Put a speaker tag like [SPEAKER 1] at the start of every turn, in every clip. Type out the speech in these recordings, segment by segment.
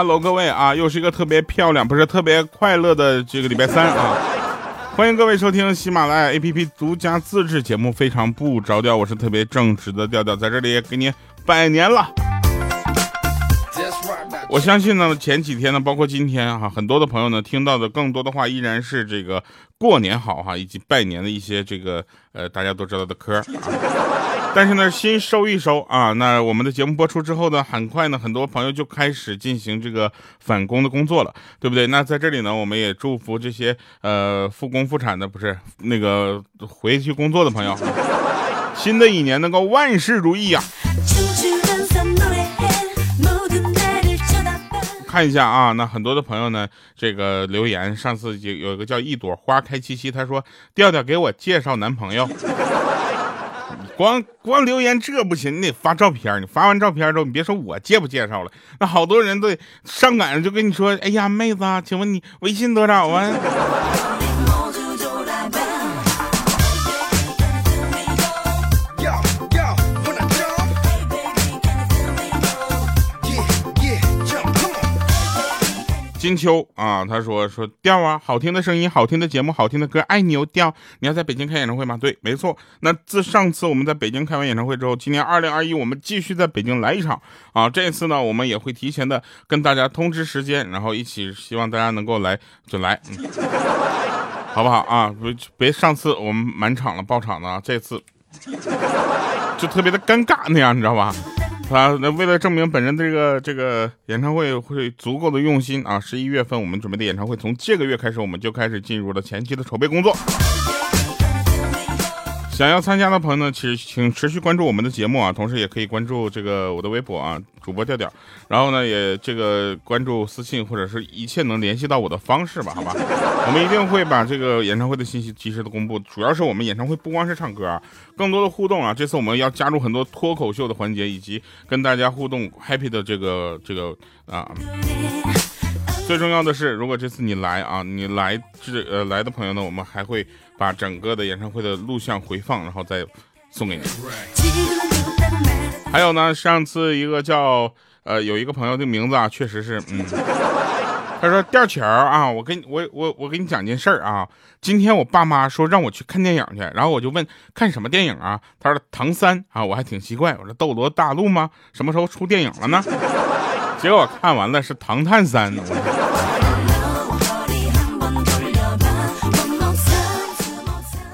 [SPEAKER 1] Hello，各位啊，又是一个特别漂亮，不是特别快乐的这个礼拜三啊！欢迎各位收听喜马拉雅 APP 独家自制节目《非常不着调》，我是特别正直的调调，在这里给你拜年了。我相信呢，前几天呢，包括今天哈，很多的朋友呢，听到的更多的话依然是这个过年好哈，以及拜年的一些这个呃大家都知道的嗑。但是呢，心收一收啊。那我们的节目播出之后呢，很快呢，很多朋友就开始进行这个返工的工作了，对不对？那在这里呢，我们也祝福这些呃复工复产的，不是那个回去工作的朋友，新的一年能够万事如意呀。看一下啊，那很多的朋友呢，这个留言，上次有有一个叫一朵花开七夕，他说调调给我介绍男朋友。光光留言这不行，你得发照片。你发完照片之后，你别说我介不介绍了，那好多人都上赶着就跟你说：“哎呀，妹子，啊请问你微信多少啊？”金秋啊，他说说调啊，好听的声音，好听的节目，好听的歌，爱你哦调。你要在北京开演唱会吗？对，没错。那自上次我们在北京开完演唱会之后，今年二零二一我们继续在北京来一场啊。这次呢，我们也会提前的跟大家通知时间，然后一起希望大家能够来就来，嗯、好不好啊？别别上次我们满场了爆场了，这次就特别的尴尬那样，你知道吧？他，那为了证明本人的这个这个演唱会会足够的用心啊，十一月份我们准备的演唱会，从这个月开始我们就开始进入了前期的筹备工作。想要参加的朋友呢，其实请持续关注我们的节目啊，同时也可以关注这个我的微博啊，主播调调。然后呢，也这个关注私信或者是一切能联系到我的方式吧，好吧？我们一定会把这个演唱会的信息及时的公布。主要是我们演唱会不光是唱歌啊，更多的互动啊。这次我们要加入很多脱口秀的环节，以及跟大家互动 happy 的这个这个啊。最重要的是，如果这次你来啊，你来这呃来的朋友呢，我们还会把整个的演唱会的录像回放，然后再送给你。还有呢，上次一个叫呃有一个朋友的名字啊，确实是嗯，他说吊桥啊，我跟我我我给你讲件事儿啊，今天我爸妈说让我去看电影去，然后我就问看什么电影啊，他说唐三啊，我还挺奇怪，我说斗罗大陆吗？什么时候出电影了呢？结果看完了是《唐探三》。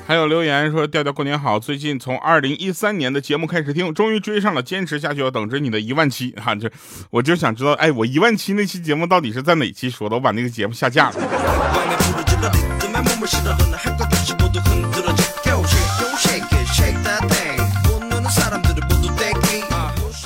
[SPEAKER 1] 还有留言说调调过年好，最近从二零一三年的节目开始听，终于追上了，坚持下去要等着你的一万期哈。就我就想知道，哎，我一万期那期节目到底是在哪期说的？我把那个节目下架了。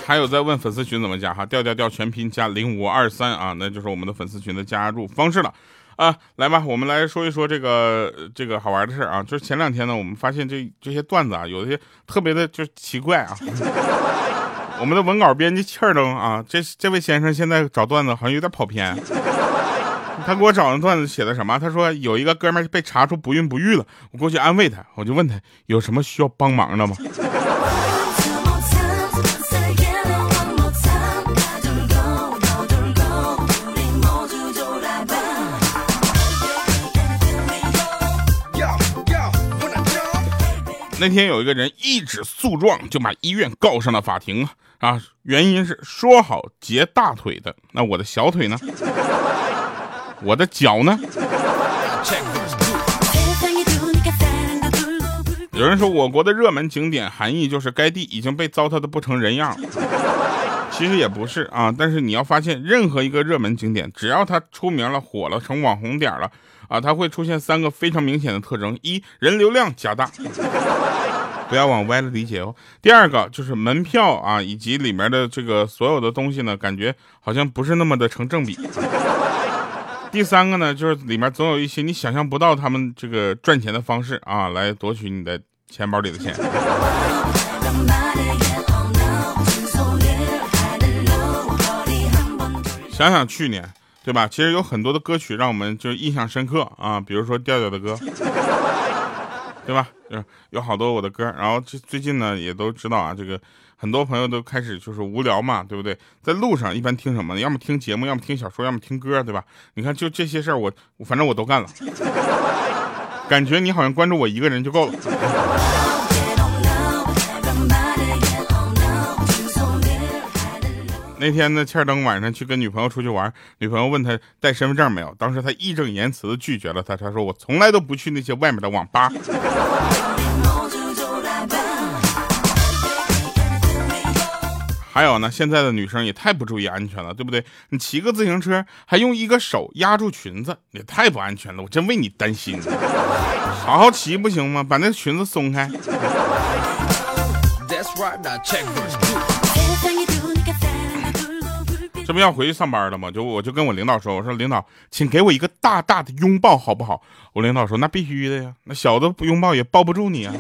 [SPEAKER 1] 还有在问粉丝群怎么加哈？调调调全拼加零五二三啊，那就是我们的粉丝群的加入方式了。啊，来吧，我们来说一说这个这个好玩的事啊。就是前两天呢，我们发现这这些段子啊，有些特别的就奇怪啊。我们的文稿编辑气儿灯啊，这这位先生现在找段子好像有点跑偏。他给我找的段子写的什么？他说有一个哥们被查出不孕不育了，我过去安慰他，我就问他有什么需要帮忙的吗？那天有一个人一纸诉状就把医院告上了法庭啊！原因是说好截大腿的，那我的小腿呢？我的脚呢？有人说我国的热门景点含义就是该地已经被糟蹋的不成人样了，其实也不是啊。但是你要发现，任何一个热门景点，只要它出名了、火了、成网红点了。啊，它会出现三个非常明显的特征：一，人流量加大，不要往歪了理解哦；第二个就是门票啊，以及里面的这个所有的东西呢，感觉好像不是那么的成正比；第三个呢，就是里面总有一些你想象不到他们这个赚钱的方式啊，来夺取你的钱包里的钱。想想去年。对吧？其实有很多的歌曲让我们就印象深刻啊，比如说调调的歌，对吧？有有好多我的歌，然后最最近呢也都知道啊，这个很多朋友都开始就是无聊嘛，对不对？在路上一般听什么？要么听节目，要么听小说，要么听歌，对吧？你看就这些事儿，我反正我都干了，感觉你好像关注我一个人就够了。那天呢，欠灯晚上去跟女朋友出去玩，女朋友问他带身份证没有，当时他义正言辞的拒绝了他，他说我从来都不去那些外面的网吧。还有呢，现在的女生也太不注意安全了，对不对？你骑个自行车还用一个手压住裙子，也太不安全了，我真为你担心。好好骑不行吗？把那裙子松开。这不要回去上班了吗？就我就跟我领导说，我说领导，请给我一个大大的拥抱，好不好？我领导说那必须的呀，那小的不拥抱也抱不住你啊。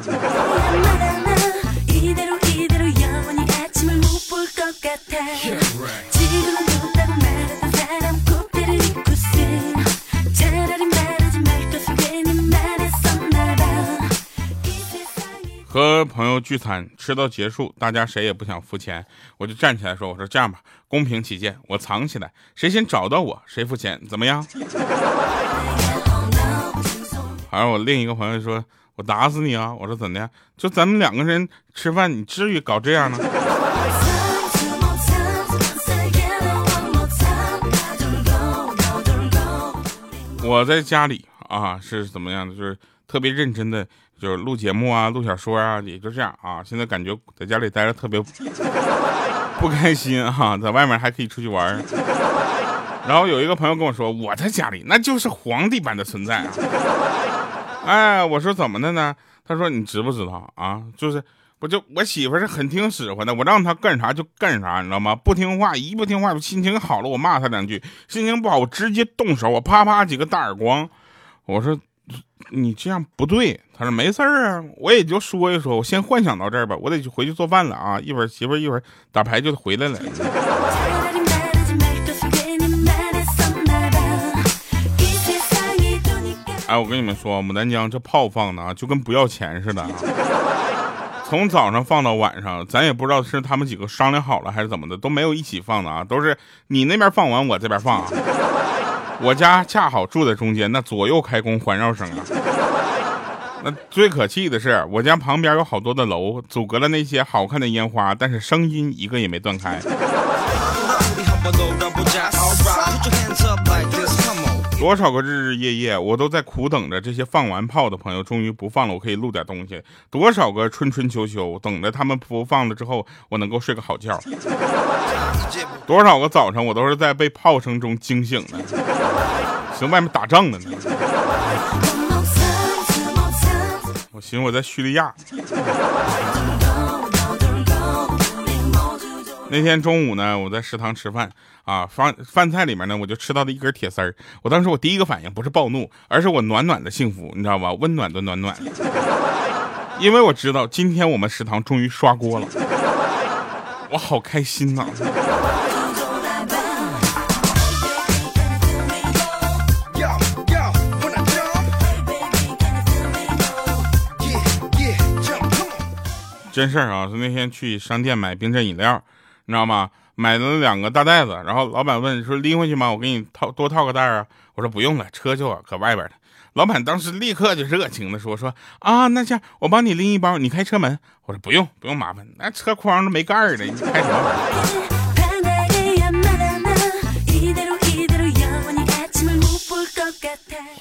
[SPEAKER 1] 和朋友聚餐吃到结束，大家谁也不想付钱，我就站起来说：“我说这样吧，公平起见，我藏起来，谁先找到我谁付钱，怎么样？” 而我另一个朋友说：“我打死你啊！”我说：“怎么的？就咱们两个人吃饭，你至于搞这样吗？”我在家里啊是怎么样的？就是特别认真的。就是录节目啊，录小说啊，也就这样啊。现在感觉在家里待着特别不开心啊，在外面还可以出去玩。然后有一个朋友跟我说，我在家里那就是皇帝般的存在啊。哎，我说怎么的呢？他说你知不知道啊？就是我就我媳妇是很听使唤的，我让她干啥就干啥，你知道吗？不听话，一不听话，心情好了我骂她两句，心情不好我直接动手，我啪啪几个大耳光。我说。你这样不对，他说没事儿啊，我也就说一说，我先幻想到这儿吧，我得回去做饭了啊，一会儿媳妇一会儿打牌就回来了。哎，我跟你们说，牡丹江这炮放的啊，就跟不要钱似的，从早上放到晚上，咱也不知道是他们几个商量好了还是怎么的，都没有一起放的啊，都是你那边放完，我这边放。我家恰好住在中间，那左右开弓环绕声啊。那最可气的是，我家旁边有好多的楼，阻隔了那些好看的烟花，但是声音一个也没断开。多少个日日夜夜，我都在苦等着这些放完炮的朋友终于不放了，我可以录点东西。多少个春春秋秋，等着他们不放了之后，我能够睡个好觉。多少个早上，我都是在被炮声中惊醒的，从外面打仗呢。我寻思我在叙利亚。那天中午呢，我在食堂吃饭啊，饭饭菜里面呢，我就吃到了一根铁丝儿。我当时我第一个反应不是暴怒，而是我暖暖的幸福，你知道吧？温暖的暖暖，因为我知道今天我们食堂终于刷锅了，我好开心呐！真事儿啊，是那天去商店买冰镇饮料。你知道吗？买了两个大袋子，然后老板问说拎回去吗？我给你套多套个袋儿啊。我说不用了，车就搁外边了。老板当时立刻就热情的说说啊，那这样我帮你拎一包，你开车门。我说不用不用麻烦，那车筐都没盖儿的，你开什么门？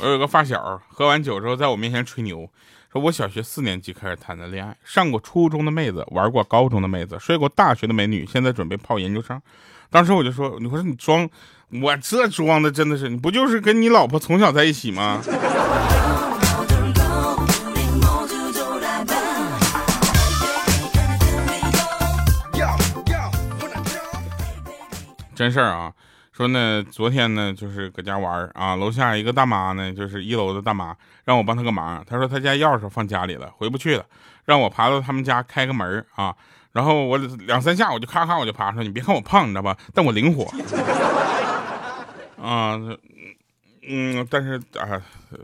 [SPEAKER 1] 我有个发小，喝完酒之后在我面前吹牛。说我小学四年级开始谈的恋爱，上过初中的妹子，玩过高中的妹子，睡过大学的美女，现在准备泡研究生。当时我就说：“你说你装，我这装的真的是，你不就是跟你老婆从小在一起吗？”真事儿啊。说呢，昨天呢，就是搁家玩啊，楼下一个大妈呢，就是一楼的大妈，让我帮她个忙。她说她家钥匙放家里了，回不去了，让我爬到他们家开个门啊。然后我两三下，我就咔咔我就爬上。你别看我胖，你知道吧？但我灵活 啊。嗯，但是啊，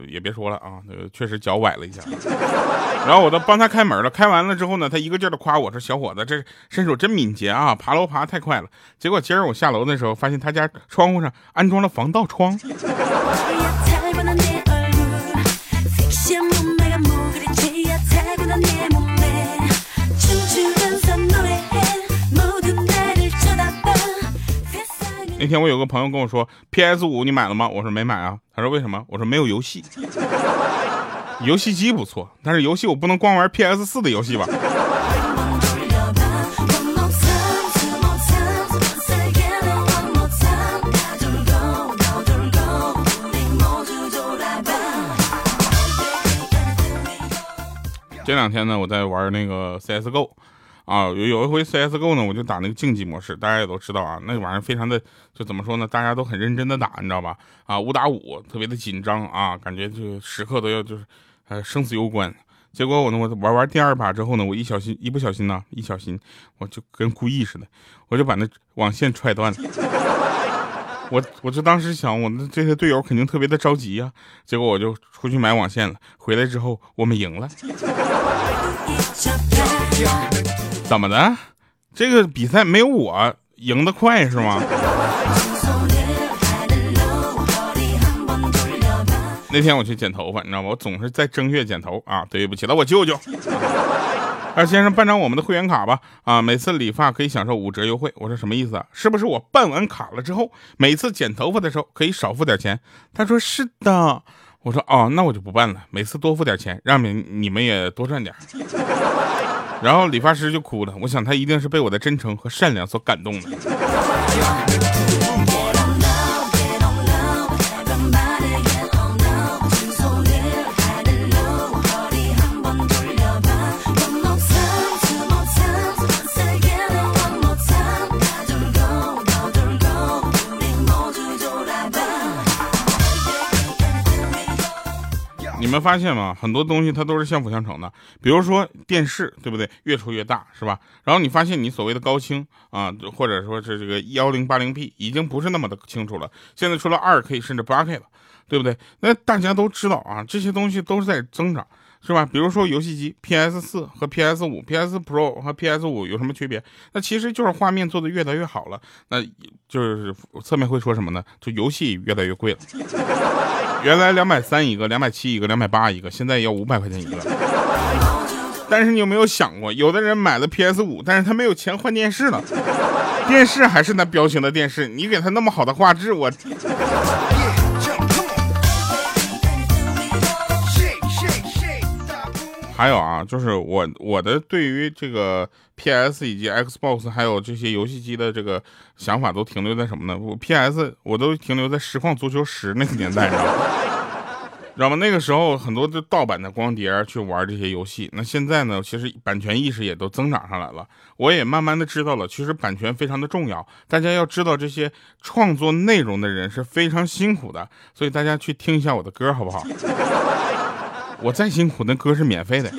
[SPEAKER 1] 也别说了啊，确实脚崴了一下。然后我都帮他开门了，开完了之后呢，他一个劲儿的夸我说：“小伙子，这身手真敏捷啊，爬楼爬太快了。”结果今儿我下楼的时候，发现他家窗户上安装了防盗窗。那天我有个朋友跟我说，PS 五你买了吗？我说没买啊。他说为什么？我说没有游戏。游戏机不错，但是游戏我不能光玩 PS 四的游戏吧。这两天呢，我在玩那个 CSGO。啊，有有一回 CSGO 呢，我就打那个竞技模式，大家也都知道啊，那玩意儿非常的，就怎么说呢，大家都很认真的打，你知道吧？啊，五打五，特别的紧张啊，感觉就时刻都要就是，呃，生死攸关。结果我呢，我玩完第二把之后呢，我一小心，一不小心呢，一小心，我就跟故意似的，我就把那网线踹断了。我我就当时想，我那这些队友肯定特别的着急呀。结果我就出去买网线了，回来之后我们赢了。怎么的？这个比赛没有我赢得快是吗？那天我去剪头发，你知道吗？我总是在正月剪头啊。对不起了，我舅舅。二 先生，办张我们的会员卡吧。啊，每次理发可以享受五折优惠。我说什么意思啊？是不是我办完卡了之后，每次剪头发的时候可以少付点钱？他说是的。我说哦，那我就不办了，每次多付点钱，让你你们也多赚点。然后理发师就哭了，我想他一定是被我的真诚和善良所感动了。发现吗？很多东西它都是相辅相成的。比如说电视，对不对？越出越大，是吧？然后你发现你所谓的高清啊，或者说是这个幺零八零 P，已经不是那么的清楚了。现在出了二 K 甚至八 K 了，对不对？那大家都知道啊，这些东西都是在增长，是吧？比如说游戏机，PS 四和 PS 五，PS Pro 和 PS 五有什么区别？那其实就是画面做的越来越好了。那就是侧面会说什么呢？就游戏越来越贵了。原来两百三一个，两百七一个，两百八一个，现在要五百块钱一个。但是你有没有想过，有的人买了 PS 五，但是他没有钱换电视了，电视还是那标清的电视，你给他那么好的画质，我。还有啊，就是我我的对于这个 PS 以及 Xbox 还有这些游戏机的这个想法都停留在什么呢？我 PS 我都停留在实况足球十那个年代，知道吗？知道吗？那个时候很多的盗版的光碟去玩这些游戏。那现在呢，其实版权意识也都增长上来了。我也慢慢的知道了，其实版权非常的重要。大家要知道，这些创作内容的人是非常辛苦的。所以大家去听一下我的歌，好不好？我再辛苦，那歌是免费的。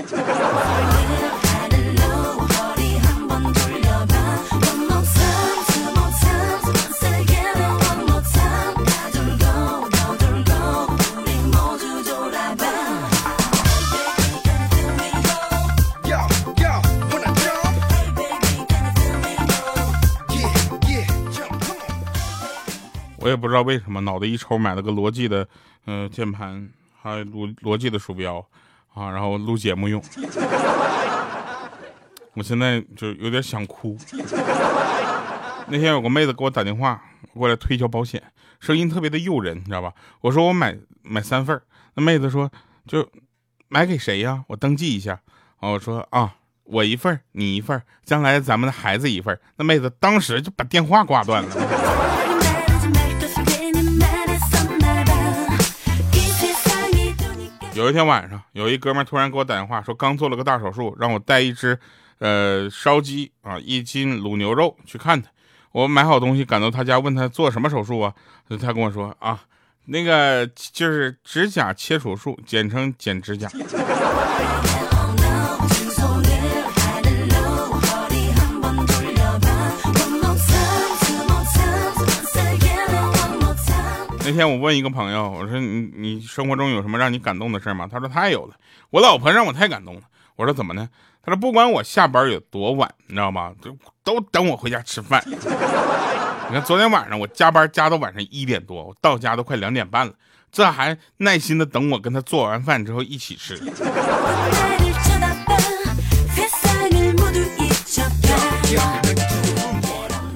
[SPEAKER 1] 我也不知道为什么，脑袋一抽买了个罗技的，嗯，键盘。啊，罗罗技的鼠标啊，然后录节目用。我现在就有点想哭。那天有个妹子给我打电话过来推销保险，声音特别的诱人，你知道吧？我说我买买三份那妹子说就买给谁呀？我登记一下。啊，我说啊，我一份你一份将来咱们的孩子一份那妹子当时就把电话挂断了。有一天晚上，有一哥们突然给我打电话，说刚做了个大手术，让我带一只，呃，烧鸡啊，一斤卤牛肉去看他。我买好东西赶到他家，问他做什么手术啊？他跟我说啊，那个就是指甲切除术，简称剪指甲。
[SPEAKER 2] 那天我问一个朋友，我说你你生活中有什么让你感动的事吗？他说太有了，我老婆让我太感动了。我说怎么呢？他说不管我下班有多晚，你知道吗？就都等我回家吃饭。你看昨天晚上我加班加到晚上一点多，我到家都快两点半了，这还耐心的等我跟他做完饭之后一起吃。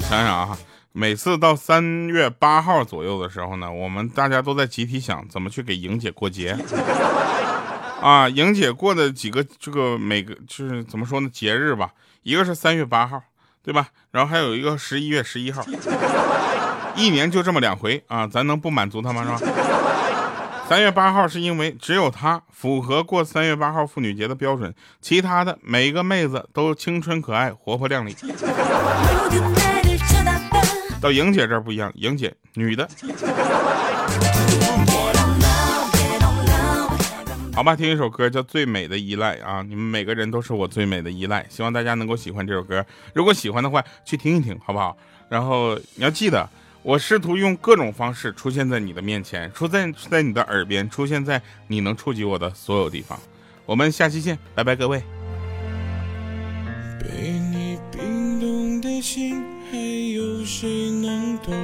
[SPEAKER 2] 想想啊。每次到三月八号左右的时候呢，我们大家都在集体想怎么去给莹姐过节。啊，莹姐过的几个这个每个就是怎么说呢节日吧，一个是三月八号，对吧？然后还有一个十一月十一号，一年就这么两回啊，咱能不满足她吗？是吧？三月八号是因为只有她符合过三月八号妇女节的标准，其他的每一个妹子都青春可爱、活泼靓丽。到莹姐这儿不一样，莹姐女的，好吧，听一首歌叫《最美的依赖》啊，你们每个人都是我最美的依赖，希望大家能够喜欢这首歌，如果喜欢的话，去听一听，好不好？然后你要记得，我试图用各种方式出现在你的面前，出现在你的耳边，出现在你能触及我的所有地方。我们下期见，拜拜，各位。被你冰冻的心。还有谁能懂？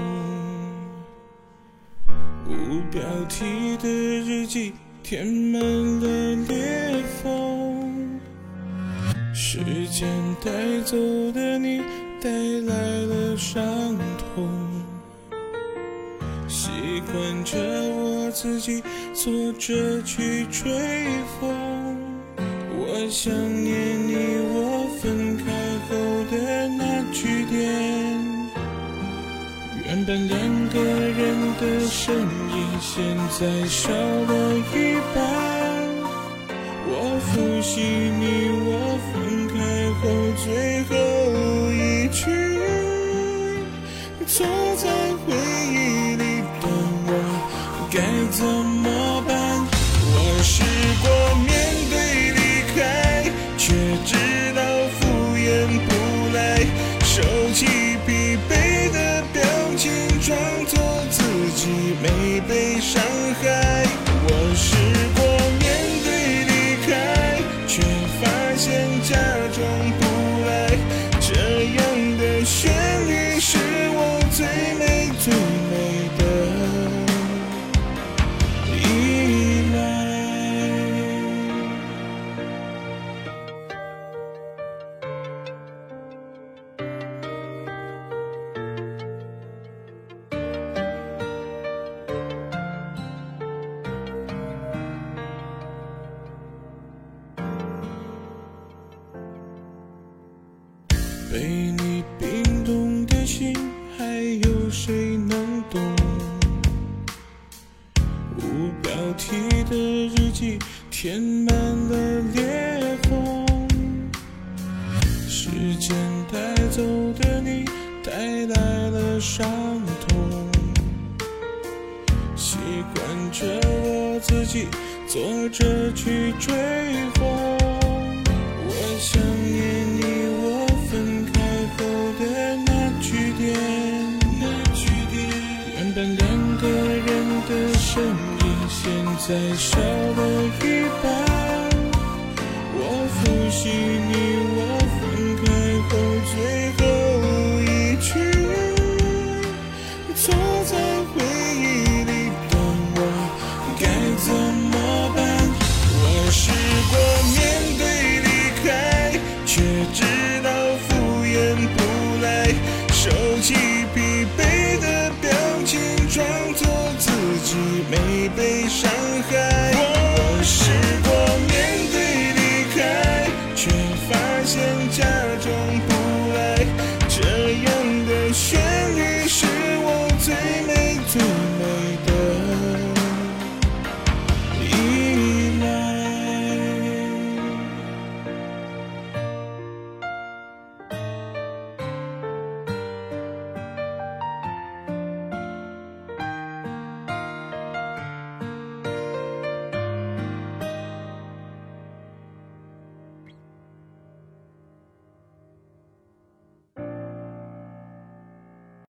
[SPEAKER 2] 无标题的日记填满了裂缝，时间带走的你带来了伤痛，习惯着我自己坐着去吹风。我想念你，我分开后的那句点。但两个人的身影，现在少了一半。我复习你，我分开后最被伤害。冰再少了一半，我复习你，我